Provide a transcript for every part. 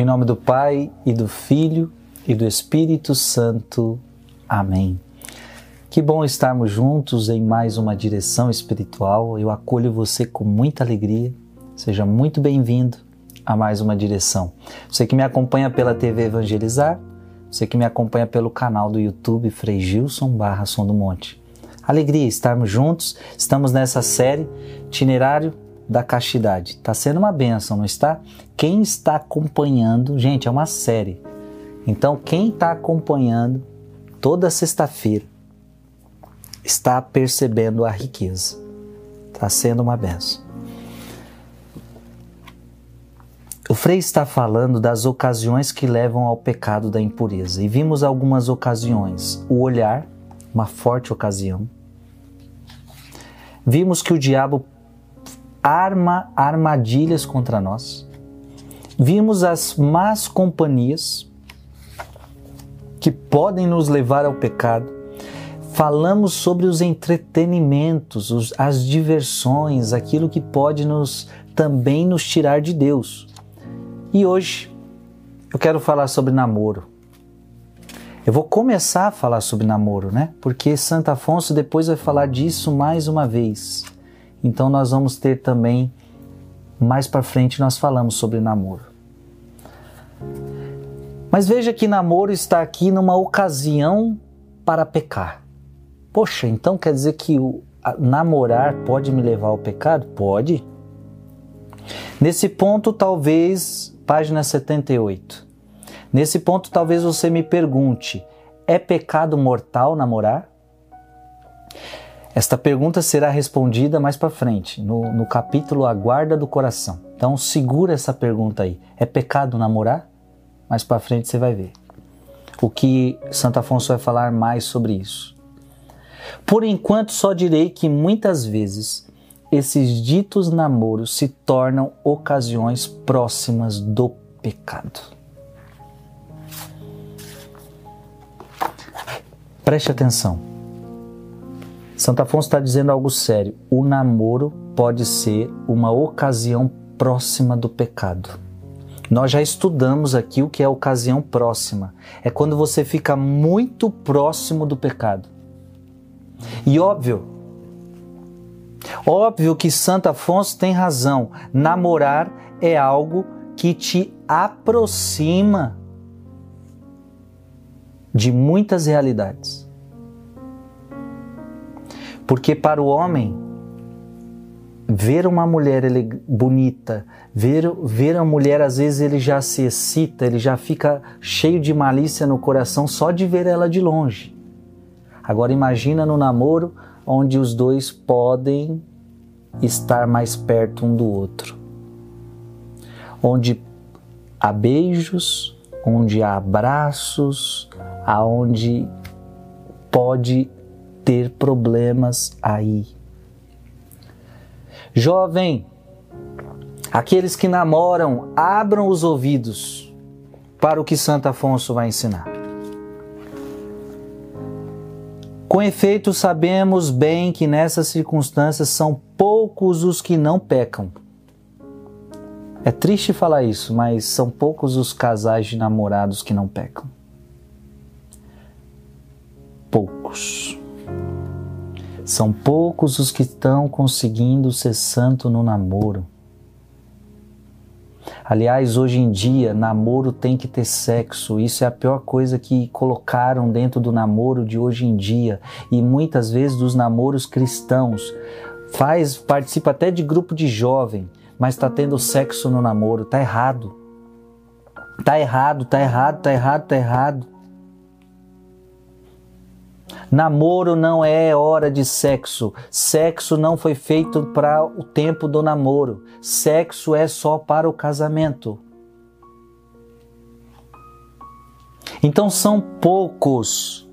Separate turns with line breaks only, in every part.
Em nome do Pai e do Filho e do Espírito Santo. Amém. Que bom estarmos juntos em mais uma direção espiritual. Eu acolho você com muita alegria. Seja muito bem-vindo a mais uma direção. Você que me acompanha pela TV Evangelizar, você que me acompanha pelo canal do YouTube Frei Gilson barra Som do Monte. Alegria estarmos juntos. Estamos nessa série Itinerário da castidade. Está sendo uma benção, não está? Quem está acompanhando, gente, é uma série. Então, quem está acompanhando toda sexta-feira está percebendo a riqueza. Está sendo uma benção. O Frei está falando das ocasiões que levam ao pecado da impureza. E vimos algumas ocasiões. O olhar, uma forte ocasião. Vimos que o diabo arma armadilhas contra nós. Vimos as más companhias que podem nos levar ao pecado. Falamos sobre os entretenimentos, os, as diversões, aquilo que pode nos também nos tirar de Deus. E hoje eu quero falar sobre namoro. Eu vou começar a falar sobre namoro, né? Porque Santo Afonso depois vai falar disso mais uma vez. Então nós vamos ter também mais para frente nós falamos sobre namoro. Mas veja que namoro está aqui numa ocasião para pecar. Poxa, então quer dizer que o namorar pode me levar ao pecado? Pode. Nesse ponto, talvez, página 78. Nesse ponto, talvez você me pergunte: é pecado mortal namorar? Esta pergunta será respondida mais para frente, no, no capítulo A Guarda do Coração. Então segura essa pergunta aí. É pecado namorar? Mais para frente você vai ver. O que Santo Afonso vai falar mais sobre isso. Por enquanto, só direi que muitas vezes esses ditos namoros se tornam ocasiões próximas do pecado. Preste atenção. Santo Afonso está dizendo algo sério. O namoro pode ser uma ocasião próxima do pecado. Nós já estudamos aqui o que é ocasião próxima. É quando você fica muito próximo do pecado. E óbvio, óbvio que Santo Afonso tem razão. Namorar é algo que te aproxima de muitas realidades. Porque para o homem, ver uma mulher ele, bonita, ver, ver a mulher, às vezes ele já se excita, ele já fica cheio de malícia no coração só de ver ela de longe. Agora imagina no namoro onde os dois podem estar mais perto um do outro. Onde há beijos, onde há abraços, aonde pode ter problemas aí. Jovem, aqueles que namoram, abram os ouvidos para o que Santo Afonso vai ensinar. Com efeito, sabemos bem que nessas circunstâncias são poucos os que não pecam. É triste falar isso, mas são poucos os casais de namorados que não pecam. Poucos. São poucos os que estão conseguindo ser santo no namoro. Aliás, hoje em dia, namoro tem que ter sexo. Isso é a pior coisa que colocaram dentro do namoro de hoje em dia e muitas vezes dos namoros cristãos. Faz, participa até de grupo de jovem, mas está tendo sexo no namoro. Tá errado. Tá errado, tá errado, tá errado, tá errado. Namoro não é hora de sexo. Sexo não foi feito para o tempo do namoro. Sexo é só para o casamento. Então são poucos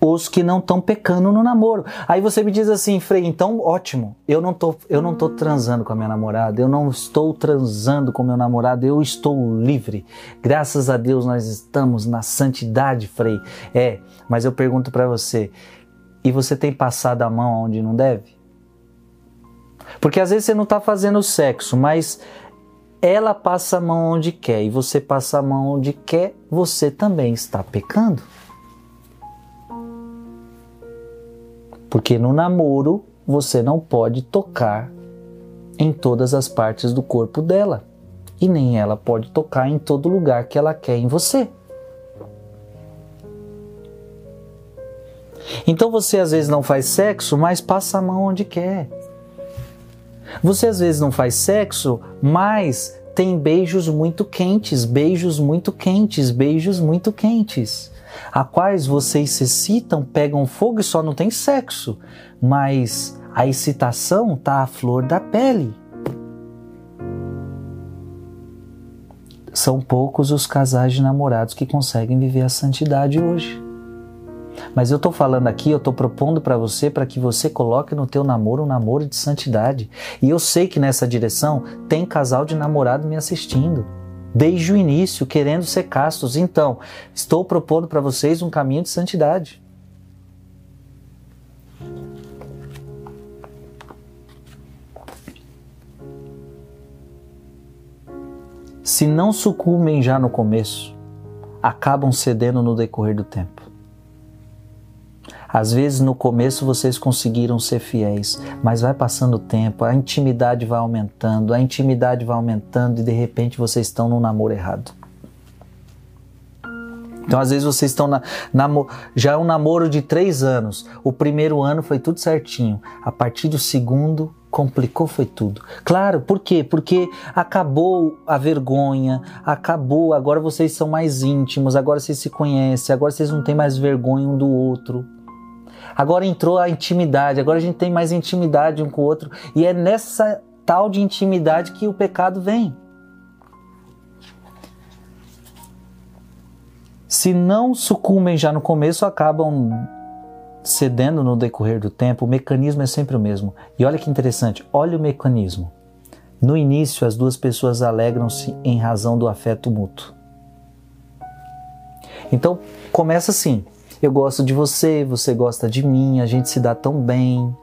os que não estão pecando no namoro. Aí você me diz assim, Frei, então ótimo, eu não tô, eu não tô transando com a minha namorada, eu não estou transando com meu namorado, eu estou livre. Graças a Deus nós estamos na santidade, Frei. É, mas eu pergunto para você, e você tem passado a mão onde não deve? Porque às vezes você não está fazendo sexo, mas ela passa a mão onde quer e você passa a mão onde quer, você também está pecando. Porque no namoro você não pode tocar em todas as partes do corpo dela e nem ela pode tocar em todo lugar que ela quer em você. Então você às vezes não faz sexo, mas passa a mão onde quer. Você às vezes não faz sexo, mas tem beijos muito quentes, beijos muito quentes, beijos muito quentes, a quais vocês se excitam, pegam fogo e só não tem sexo, mas a excitação está à flor da pele. São poucos os casais de namorados que conseguem viver a santidade hoje. Mas eu estou falando aqui, eu estou propondo para você para que você coloque no teu namoro um namoro de santidade. E eu sei que nessa direção tem casal de namorado me assistindo. Desde o início, querendo ser castos. Então, estou propondo para vocês um caminho de santidade. Se não sucumbem já no começo, acabam cedendo no decorrer do tempo. Às vezes no começo vocês conseguiram ser fiéis, mas vai passando o tempo, a intimidade vai aumentando, a intimidade vai aumentando e de repente vocês estão num namoro errado. Então, às vezes vocês estão na, já é um namoro de três anos. O primeiro ano foi tudo certinho. A partir do segundo, complicou foi tudo. Claro, por quê? Porque acabou a vergonha, acabou. Agora vocês são mais íntimos, agora vocês se conhecem, agora vocês não têm mais vergonha um do outro. Agora entrou a intimidade, agora a gente tem mais intimidade um com o outro. E é nessa tal de intimidade que o pecado vem. Se não sucumbem já no começo, acabam cedendo no decorrer do tempo. O mecanismo é sempre o mesmo. E olha que interessante, olha o mecanismo. No início, as duas pessoas alegram-se em razão do afeto mútuo. Então, começa assim: eu gosto de você, você gosta de mim, a gente se dá tão bem.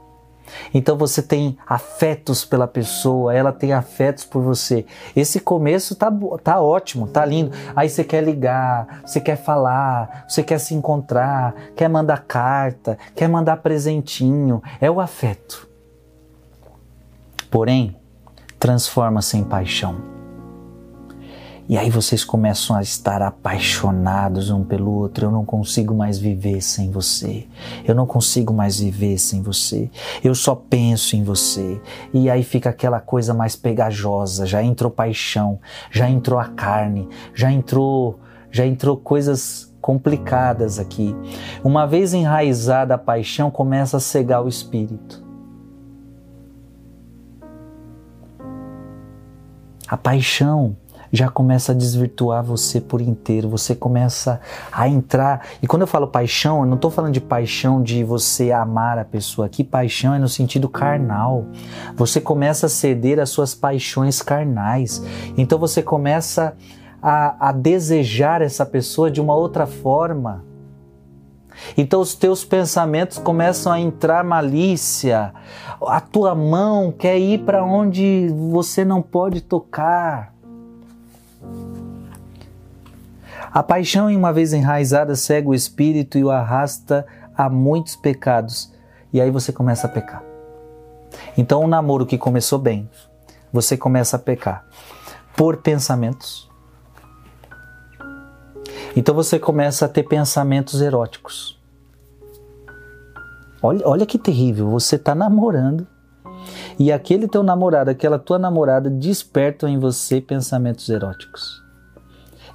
Então você tem afetos pela pessoa, ela tem afetos por você. Esse começo tá, tá ótimo, tá lindo. Aí você quer ligar, você quer falar, você quer se encontrar, quer mandar carta, quer mandar presentinho. É o afeto. Porém, transforma-se em paixão. E aí vocês começam a estar apaixonados um pelo outro. Eu não consigo mais viver sem você. Eu não consigo mais viver sem você. Eu só penso em você. E aí fica aquela coisa mais pegajosa. Já entrou paixão, já entrou a carne, já entrou, já entrou coisas complicadas aqui. Uma vez enraizada a paixão, começa a cegar o espírito. A paixão já começa a desvirtuar você por inteiro. Você começa a entrar. E quando eu falo paixão, eu não estou falando de paixão de você amar a pessoa. Aqui, paixão é no sentido carnal. Você começa a ceder às suas paixões carnais. Então você começa a, a desejar essa pessoa de uma outra forma. Então os teus pensamentos começam a entrar malícia. A tua mão quer ir para onde você não pode tocar. A paixão, uma vez enraizada, cega o espírito e o arrasta a muitos pecados. E aí você começa a pecar. Então, um namoro que começou bem, você começa a pecar por pensamentos. Então você começa a ter pensamentos eróticos. Olha, olha que terrível, você está namorando e aquele teu namorado, aquela tua namorada despertam em você pensamentos eróticos.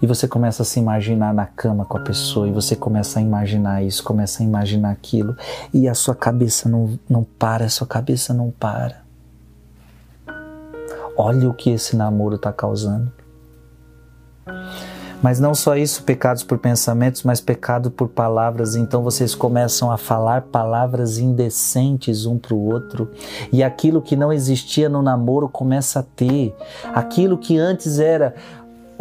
E você começa a se imaginar na cama com a pessoa, e você começa a imaginar isso, começa a imaginar aquilo, e a sua cabeça não, não para, a sua cabeça não para. Olha o que esse namoro está causando. Mas não só isso, pecados por pensamentos, mas pecado por palavras. Então vocês começam a falar palavras indecentes um para o outro. E aquilo que não existia no namoro começa a ter. Aquilo que antes era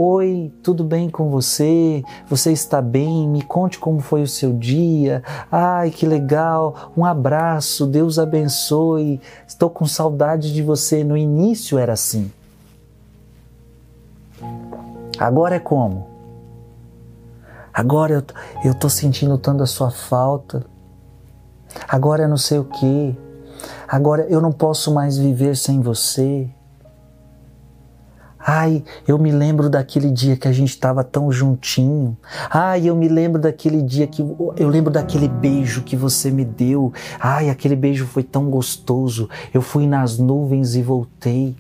Oi, tudo bem com você? Você está bem? Me conte como foi o seu dia. Ai, que legal! Um abraço, Deus abençoe. Estou com saudade de você. No início era assim. Agora é como? Agora eu, tô sentindo tanto a sua falta. Agora é não sei o que. Agora eu não posso mais viver sem você. Ai, eu me lembro daquele dia que a gente estava tão juntinho. Ai, eu me lembro daquele dia que eu lembro daquele beijo que você me deu. Ai, aquele beijo foi tão gostoso. Eu fui nas nuvens e voltei.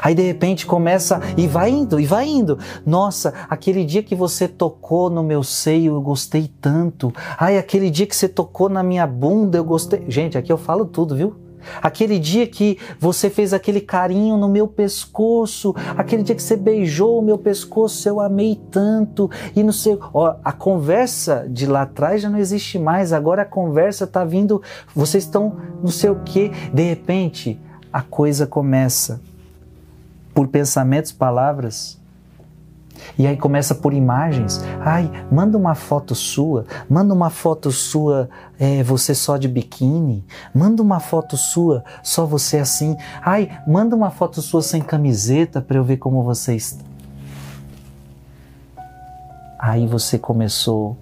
Aí de repente começa e vai indo, e vai indo. Nossa, aquele dia que você tocou no meu seio, eu gostei tanto. Ai, aquele dia que você tocou na minha bunda, eu gostei. Gente, aqui eu falo tudo, viu? Aquele dia que você fez aquele carinho no meu pescoço, aquele dia que você beijou o meu pescoço, eu amei tanto. E não sei, ó, a conversa de lá atrás já não existe mais. Agora a conversa tá vindo, vocês estão não sei o que. De repente, a coisa começa por pensamentos, palavras e aí começa por imagens. Ai, manda uma foto sua, manda uma foto sua, é, você só de biquíni, manda uma foto sua, só você assim. Ai, manda uma foto sua sem camiseta para eu ver como você está. Aí você começou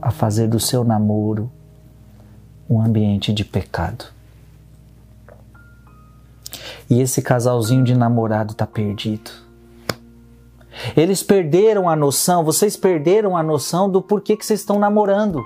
a fazer do seu namoro um ambiente de pecado. E esse casalzinho de namorado está perdido eles perderam a noção, vocês perderam a noção do porquê que vocês estão namorando.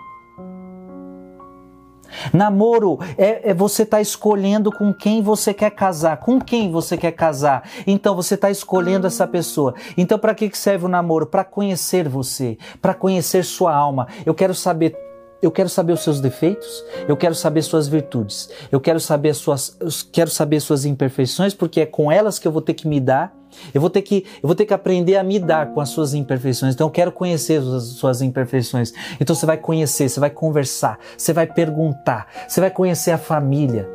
Namoro é, é você estar tá escolhendo com quem você quer casar, com quem você quer casar. Então você está escolhendo essa pessoa. Então para que serve o namoro? Para conhecer você, para conhecer sua alma. Eu quero saber eu quero saber os seus defeitos, eu quero saber suas virtudes, eu quero saber suas, quero saber suas imperfeições, porque é com elas que eu vou ter que me dar eu vou ter que, eu vou ter que aprender a me dar com as suas imperfeições. Então eu quero conhecer as suas imperfeições. Então você vai conhecer, você vai conversar, você vai perguntar, você vai conhecer a família.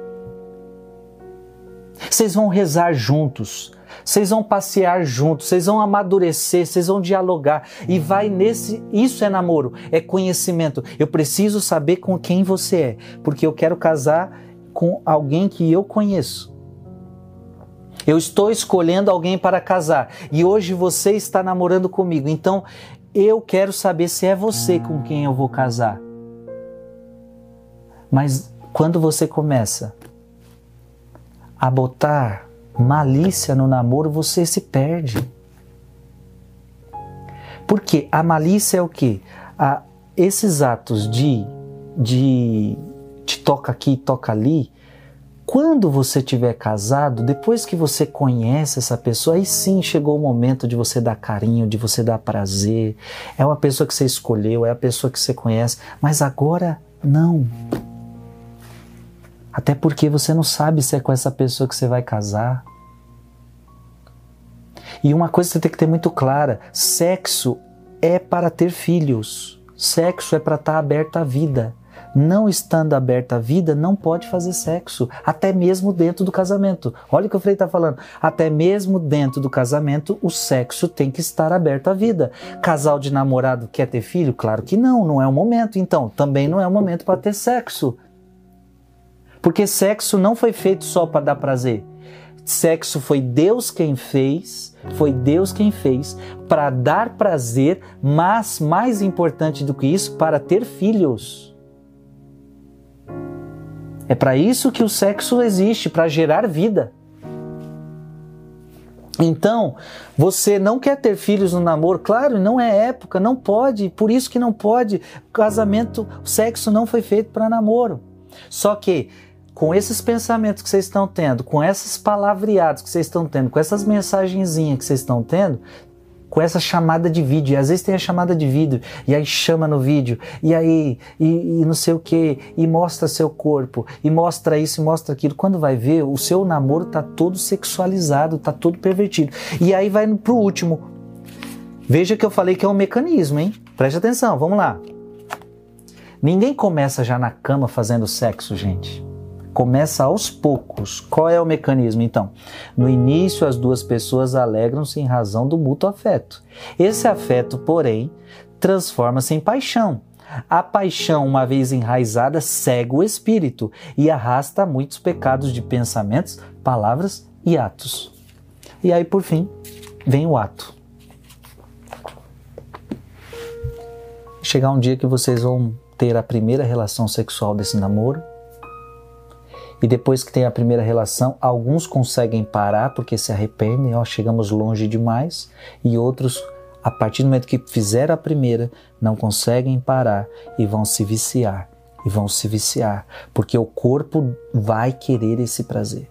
Vocês vão rezar juntos, vocês vão passear juntos, vocês vão amadurecer, vocês vão dialogar e vai nesse, isso é namoro, é conhecimento. Eu preciso saber com quem você é, porque eu quero casar com alguém que eu conheço. Eu estou escolhendo alguém para casar e hoje você está namorando comigo. Então eu quero saber se é você com quem eu vou casar. Mas quando você começa a botar malícia no namoro, você se perde. Porque a malícia é o que? esses atos de, de te toca aqui, toca ali, quando você tiver casado, depois que você conhece essa pessoa, aí sim chegou o momento de você dar carinho, de você dar prazer. É uma pessoa que você escolheu, é a pessoa que você conhece, mas agora não. Até porque você não sabe se é com essa pessoa que você vai casar. E uma coisa que você tem que ter muito clara: sexo é para ter filhos. Sexo é para estar aberto à vida não estando aberta à vida, não pode fazer sexo, até mesmo dentro do casamento. Olha o que o Frei está falando. Até mesmo dentro do casamento, o sexo tem que estar aberto à vida. Casal de namorado quer ter filho? Claro que não, não é o momento. Então, também não é o momento para ter sexo. Porque sexo não foi feito só para dar prazer. Sexo foi Deus quem fez, foi Deus quem fez para dar prazer, mas mais importante do que isso, para ter filhos. É para isso que o sexo existe, para gerar vida. Então, você não quer ter filhos no namoro? Claro, não é época, não pode, por isso que não pode. Casamento, sexo não foi feito para namoro. Só que com esses pensamentos que vocês estão tendo, com essas palavreadas que vocês estão tendo, com essas mensagenzinhas que vocês estão tendo, com essa chamada de vídeo. E às vezes tem a chamada de vídeo, e aí chama no vídeo, e aí, e, e não sei o que, e mostra seu corpo, e mostra isso, e mostra aquilo. Quando vai ver, o seu namoro tá todo sexualizado, tá todo pervertido. E aí vai pro último. Veja que eu falei que é um mecanismo, hein? Preste atenção, vamos lá. Ninguém começa já na cama fazendo sexo, gente começa aos poucos. Qual é o mecanismo então? No início, as duas pessoas alegram-se em razão do mútuo afeto. Esse afeto, porém, transforma-se em paixão. A paixão, uma vez enraizada, cega o espírito e arrasta muitos pecados de pensamentos, palavras e atos. E aí, por fim, vem o ato. chegar um dia que vocês vão ter a primeira relação sexual desse namoro. E depois que tem a primeira relação, alguns conseguem parar porque se arrependem, ó, chegamos longe demais, e outros, a partir do momento que fizeram a primeira, não conseguem parar e vão se viciar. E vão se viciar, porque o corpo vai querer esse prazer.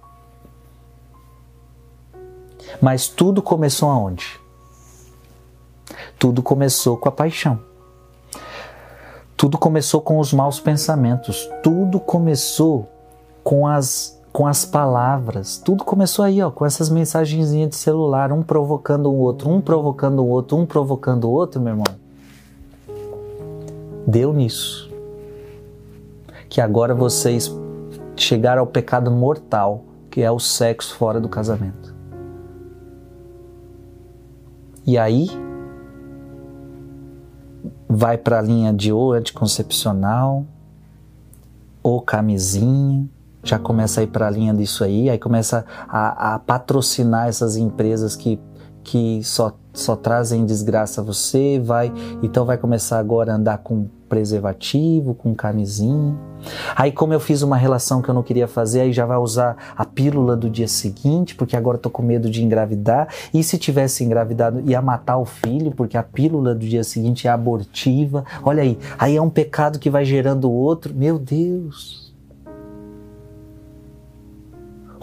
Mas tudo começou aonde? Tudo começou com a paixão. Tudo começou com os maus pensamentos. Tudo começou com as com as palavras. Tudo começou aí, ó, com essas mensagenzinhas de celular, um provocando o outro, um provocando o outro, um provocando o outro, meu irmão. Deu nisso. Que agora vocês chegaram ao pecado mortal, que é o sexo fora do casamento. E aí vai para a linha de ou anticoncepcional ou camisinha, já começa a ir para a linha disso aí, aí começa a, a, patrocinar essas empresas que, que só, só trazem desgraça a você, vai então vai começar agora a andar com preservativo, com camisinha. Aí, como eu fiz uma relação que eu não queria fazer, aí já vai usar a pílula do dia seguinte, porque agora tô com medo de engravidar. E se tivesse engravidado, ia matar o filho, porque a pílula do dia seguinte é abortiva. Olha aí, aí é um pecado que vai gerando outro. Meu Deus.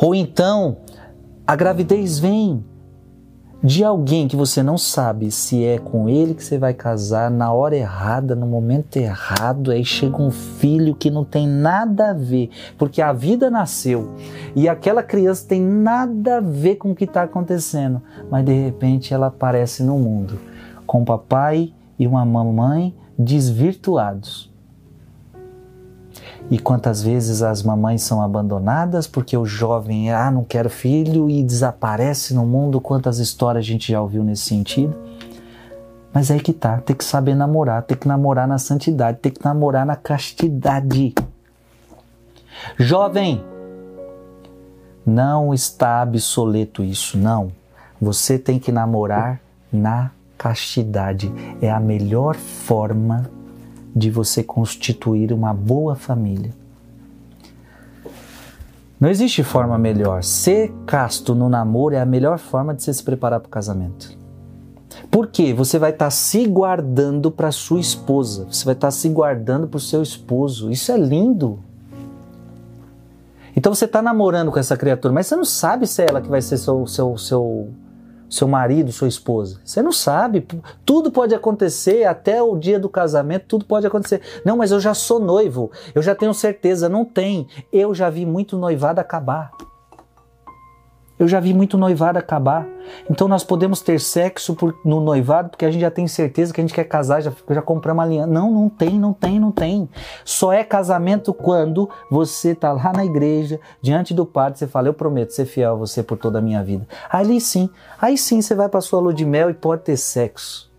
Ou então, a gravidez vem, de alguém que você não sabe se é com ele que você vai casar na hora errada, no momento errado, aí chega um filho que não tem nada a ver, porque a vida nasceu e aquela criança tem nada a ver com o que está acontecendo, mas de repente ela aparece no mundo com um papai e uma mamãe desvirtuados. E quantas vezes as mamães são abandonadas porque o jovem, ah, não quero filho e desaparece no mundo. Quantas histórias a gente já ouviu nesse sentido? Mas é aí que tá, tem que saber namorar, tem que namorar na santidade, tem que namorar na castidade. Jovem, não está obsoleto isso, não. Você tem que namorar na castidade. É a melhor forma de você constituir uma boa família. Não existe forma melhor. Ser casto no namoro é a melhor forma de você se preparar para o casamento. Por quê? Você vai estar tá se guardando para sua esposa, você vai estar tá se guardando para o seu esposo. Isso é lindo. Então você está namorando com essa criatura, mas você não sabe se é ela que vai ser seu, seu, seu seu marido, sua esposa. Você não sabe. Tudo pode acontecer, até o dia do casamento, tudo pode acontecer. Não, mas eu já sou noivo, eu já tenho certeza. Não tem. Eu já vi muito noivado acabar. Eu já vi muito noivado acabar. Então nós podemos ter sexo por, no noivado porque a gente já tem certeza que a gente quer casar, já, já compramos uma aliança. Não, não tem, não tem, não tem. Só é casamento quando você está lá na igreja, diante do padre, você fala, eu prometo ser fiel a você por toda a minha vida. Ali sim, aí sim você vai para sua lua de mel e pode ter sexo.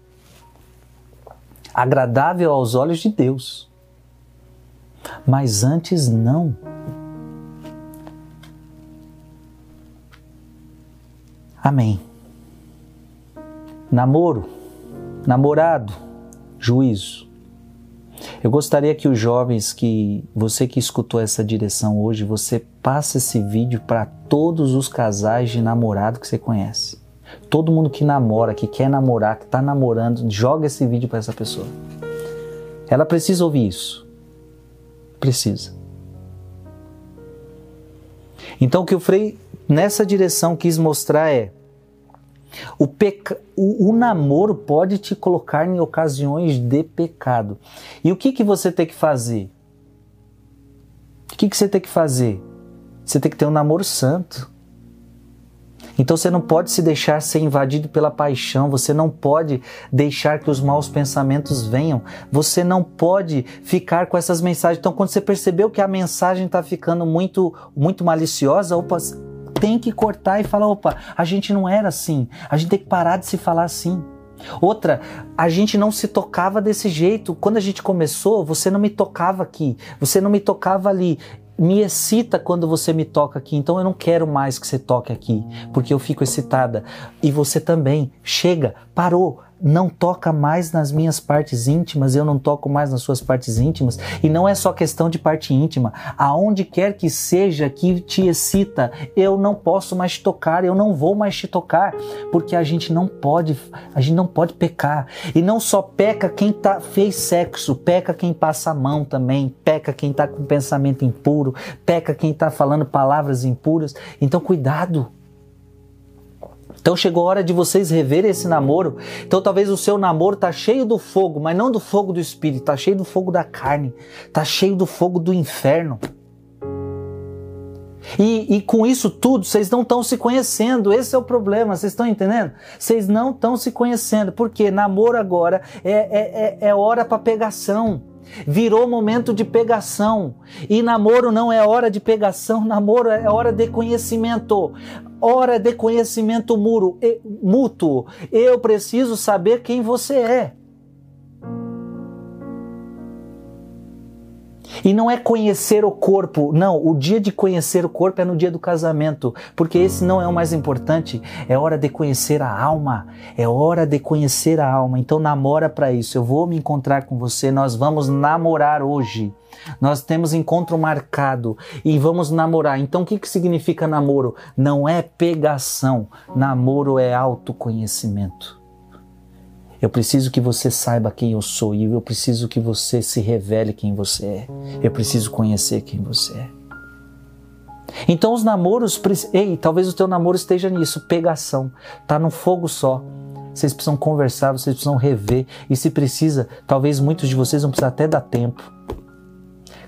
Agradável aos olhos de Deus. Mas antes não. Amém. Namoro, namorado, juízo. Eu gostaria que os jovens que você que escutou essa direção hoje, você passe esse vídeo para todos os casais de namorado que você conhece. Todo mundo que namora, que quer namorar, que está namorando, joga esse vídeo para essa pessoa. Ela precisa ouvir isso. Precisa. Então o que o Frei nessa direção quis mostrar é o, peca... o, o, namoro pode te colocar em ocasiões de pecado. E o que, que você tem que fazer? O que, que você tem que fazer? Você tem que ter um namoro santo. Então você não pode se deixar ser invadido pela paixão, você não pode deixar que os maus pensamentos venham, você não pode ficar com essas mensagens. Então, quando você percebeu que a mensagem está ficando muito, muito maliciosa, opa, tem que cortar e falar: opa, a gente não era assim, a gente tem que parar de se falar assim. Outra, a gente não se tocava desse jeito. Quando a gente começou, você não me tocava aqui, você não me tocava ali. Me excita quando você me toca aqui, então eu não quero mais que você toque aqui, porque eu fico excitada. E você também. Chega, parou, não toca mais nas minhas partes íntimas, eu não toco mais nas suas partes íntimas. E não é só questão de parte íntima. Aonde quer que seja que te excita, eu não posso mais te tocar, eu não vou mais te tocar, porque a gente não pode, a gente não pode pecar. E não só peca quem tá, fez sexo, peca quem passa a mão também, peca quem está com pensamento impuro, peca quem está falando palavras impuras. Então cuidado. Então chegou a hora de vocês reverem esse namoro. Então talvez o seu namoro tá cheio do fogo, mas não do fogo do espírito, tá cheio do fogo da carne, tá cheio do fogo do inferno. E, e, com isso tudo, vocês não estão se conhecendo. Esse é o problema, vocês estão entendendo? Vocês não estão se conhecendo. Porque namoro agora é, é, é, é hora para pegação. Virou momento de pegação. E namoro não é hora de pegação, namoro é hora de conhecimento. Hora de conhecimento muro, mútuo. Eu preciso saber quem você é. E não é conhecer o corpo, não. O dia de conhecer o corpo é no dia do casamento, porque esse não é o mais importante. É hora de conhecer a alma. É hora de conhecer a alma. Então namora para isso. Eu vou me encontrar com você. Nós vamos namorar hoje. Nós temos encontro marcado e vamos namorar. Então o que, que significa namoro? Não é pegação. Namoro é autoconhecimento. Eu preciso que você saiba quem eu sou e eu preciso que você se revele quem você é. Eu preciso conhecer quem você é. Então os namoros, ei, talvez o teu namoro esteja nisso, pegação, tá no fogo só. Vocês precisam conversar, vocês precisam rever e se precisa, talvez muitos de vocês vão precisar até dar tempo.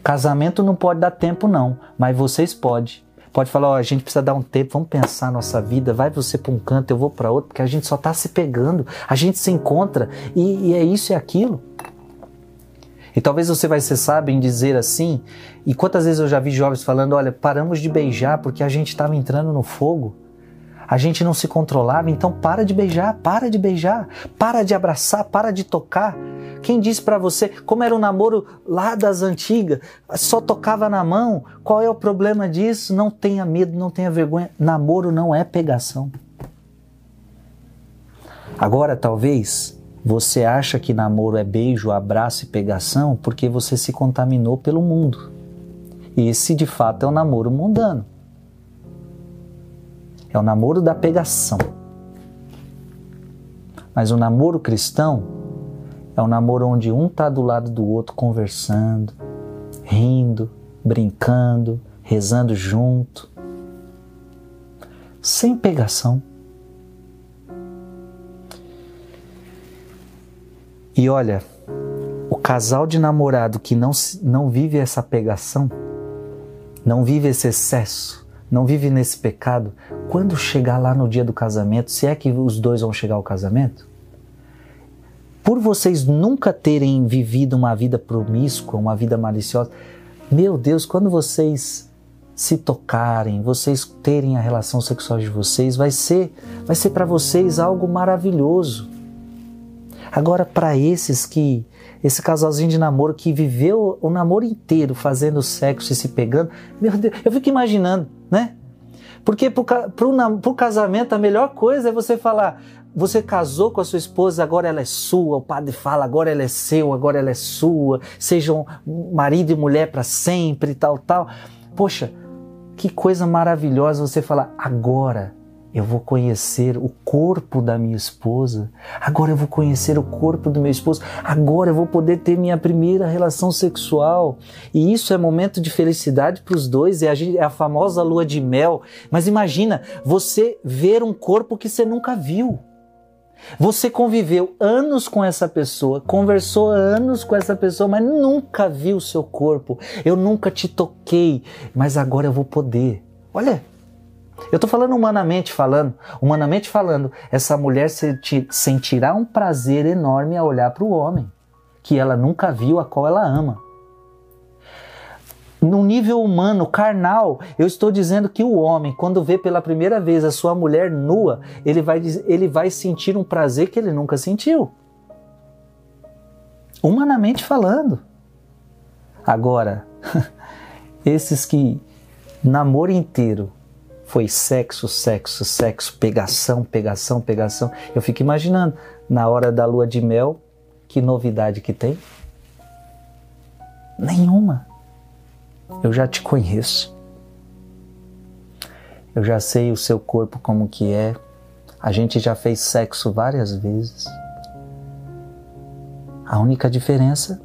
Casamento não pode dar tempo não, mas vocês podem pode falar, ó, a gente precisa dar um tempo, vamos pensar a nossa vida, vai você para um canto, eu vou para outro, porque a gente só está se pegando, a gente se encontra e, e é isso e aquilo. E talvez você vai ser sábio em dizer assim, e quantas vezes eu já vi jovens falando, olha, paramos de beijar porque a gente estava entrando no fogo. A gente não se controlava, então para de beijar, para de beijar, para de abraçar, para de tocar. Quem disse para você como era o um namoro lá das antigas? Só tocava na mão. Qual é o problema disso? Não tenha medo, não tenha vergonha. Namoro não é pegação. Agora, talvez você acha que namoro é beijo, abraço e pegação porque você se contaminou pelo mundo. Esse de fato é o um namoro mundano. É o namoro da pegação. Mas o namoro cristão é um namoro onde um está do lado do outro conversando, rindo, brincando, rezando junto, sem pegação. E olha, o casal de namorado que não, não vive essa pegação, não vive esse excesso, não vive nesse pecado, quando chegar lá no dia do casamento, se é que os dois vão chegar ao casamento, por vocês nunca terem vivido uma vida promíscua, uma vida maliciosa, meu Deus, quando vocês se tocarem, vocês terem a relação sexual de vocês, vai ser, vai ser para vocês algo maravilhoso. Agora, para esses que, esse casalzinho de namoro que viveu o namoro inteiro fazendo sexo e se pegando, meu Deus, eu fico imaginando, né? Porque para o casamento a melhor coisa é você falar: você casou com a sua esposa, agora ela é sua. O padre fala, agora ela é seu, agora ela é sua. Sejam marido e mulher para sempre tal, tal. Poxa, que coisa maravilhosa você falar, agora eu vou conhecer o corpo da minha esposa, agora eu vou conhecer o corpo do meu esposo, agora eu vou poder ter minha primeira relação sexual. E isso é momento de felicidade para os dois, é a, é a famosa lua de mel. Mas imagina você ver um corpo que você nunca viu. Você conviveu anos com essa pessoa, conversou anos com essa pessoa, mas nunca viu o seu corpo. Eu nunca te toquei, mas agora eu vou poder. Olha, eu estou falando humanamente falando, humanamente falando, essa mulher sentirá um prazer enorme a olhar para o homem que ela nunca viu, a qual ela ama no nível humano, carnal, eu estou dizendo que o homem, quando vê pela primeira vez a sua mulher nua, ele vai, ele vai sentir um prazer que ele nunca sentiu. Humanamente falando. Agora, esses que namoro inteiro foi sexo, sexo, sexo, pegação, pegação, pegação. Eu fico imaginando, na hora da lua de mel, que novidade que tem? Nenhuma. Eu já te conheço. Eu já sei o seu corpo como que é. A gente já fez sexo várias vezes. A única diferença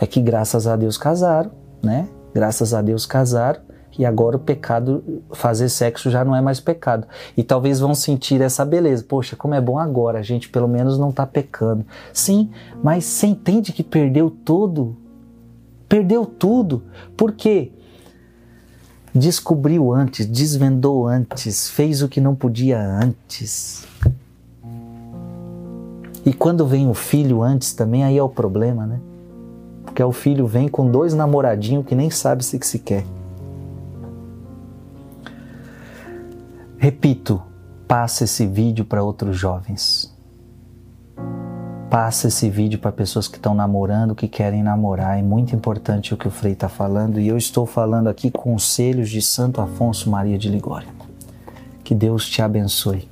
é que graças a Deus casaram, né? Graças a Deus casaram e agora o pecado, fazer sexo já não é mais pecado. E talvez vão sentir essa beleza. Poxa, como é bom agora, a gente pelo menos não está pecando. Sim, mas você entende que perdeu tudo? Perdeu tudo. Por quê? Descobriu antes, desvendou antes, fez o que não podia antes. E quando vem o filho antes também, aí é o problema, né? Porque o filho vem com dois namoradinhos que nem sabe se que se quer. Repito, passa esse vídeo para outros jovens. Passa esse vídeo para pessoas que estão namorando, que querem namorar. É muito importante o que o Frei está falando e eu estou falando aqui conselhos de Santo Afonso Maria de Ligório. Que Deus te abençoe.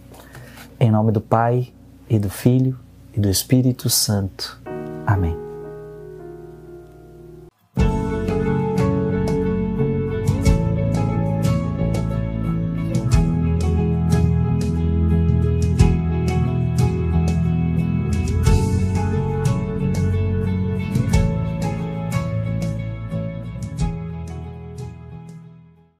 Em nome do Pai e do Filho e do Espírito Santo. Amém.